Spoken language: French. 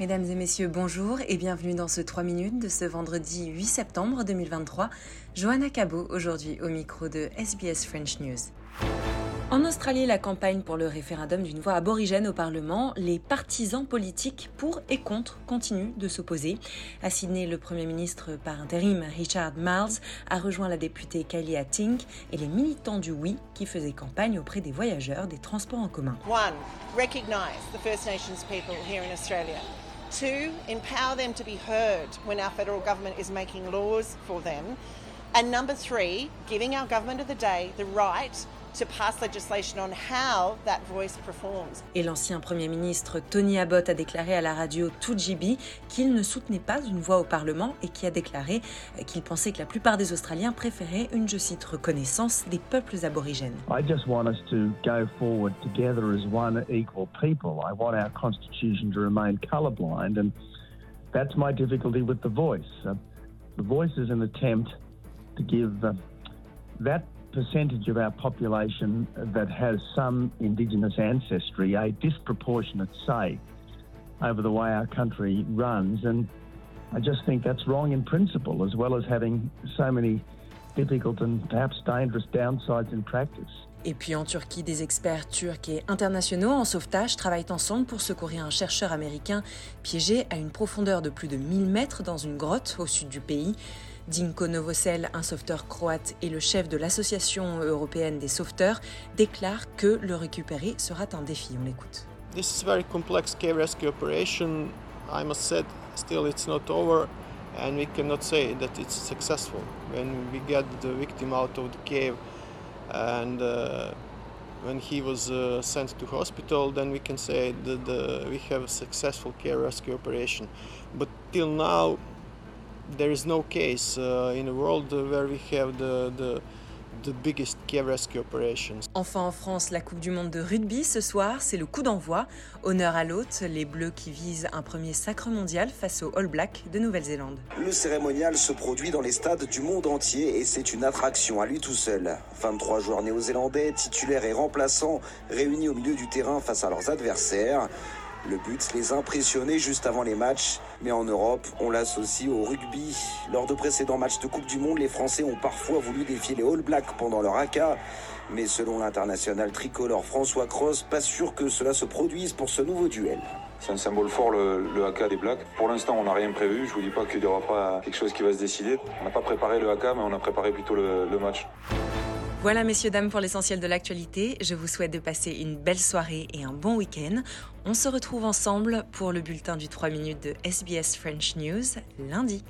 Mesdames et messieurs, bonjour et bienvenue dans ce 3 minutes de ce vendredi 8 septembre 2023. Johanna Cabot aujourd'hui au micro de SBS French News. En Australie, la campagne pour le référendum d'une voix aborigène au Parlement, les partisans politiques pour et contre continuent de s'opposer. À Sydney, le Premier ministre par intérim Richard Marles a rejoint la députée Kylie Tink et les militants du oui qui faisaient campagne auprès des voyageurs des transports en commun. One, recognize the First Nations people here in Australia. Two, empower them to be heard when our federal government is making laws for them. And number three, giving our government of the day the right et l'ancien Premier ministre Tony Abbott a déclaré à la radio 2GB qu'il ne soutenait pas une voix au Parlement et qui a déclaré qu'il pensait que la plupart des Australiens préféraient une, je cite, reconnaissance des peuples aborigènes. I just want us to go forward together as one equal people. I want our constitution to remain colorblind and that's my difficulty with the voice. Uh, the voice is an attempt to give uh, that percentage of our population that has some Indigenous ancestry a disproportionate say over the way our country runs. And I just think that's wrong in principle, as well as having so many difficult and perhaps dangerous downsides in practice. Et puis en Turquie, des experts turcs et internationaux en sauvetage travaillent ensemble pour secourir un chercheur américain piégé à une profondeur de plus de 1000 mètres dans une grotte au sud du pays. Dinko Novosel, un sauveteur croate et le chef de l'Association européenne des sauveteurs, déclare que le récupérer sera un défi. On l'écoute. This is very complex cave rescue operation. I must say, still it's not over, and we cannot say that it's successful. When we get the victim out of the cave, and uh, when he was uh, sent to hospital, then we can say that we have a successful care rescue operation. But till now, there is no case uh, in the world where we have the, the the biggest care rescue operations. Enfin en France, la Coupe du Monde de rugby ce soir, c'est le coup d'envoi. Honneur à l'hôte, les Bleus qui visent un premier sacre mondial face aux All Blacks de Nouvelle-Zélande. Le cérémonial se produit dans les stades du monde entier et c'est une attraction à lui tout seul. 23 joueurs néo-zélandais, titulaires et remplaçants, réunis au milieu du terrain face à leurs adversaires. Le but, les impressionner juste avant les matchs. Mais en Europe, on l'associe au rugby. Lors de précédents matchs de Coupe du Monde, les Français ont parfois voulu défier les All Blacks pendant leur haka. Mais selon l'international tricolore François Cross, pas sûr que cela se produise pour ce nouveau duel. C'est un symbole fort le, haka des Blacks. Pour l'instant, on n'a rien prévu. Je vous dis pas qu'il n'y aura pas quelque chose qui va se décider. On n'a pas préparé le haka, mais on a préparé plutôt le match. Voilà, messieurs, dames, pour l'essentiel de l'actualité. Je vous souhaite de passer une belle soirée et un bon week-end. On se retrouve ensemble pour le bulletin du 3 minutes de SBS French News lundi.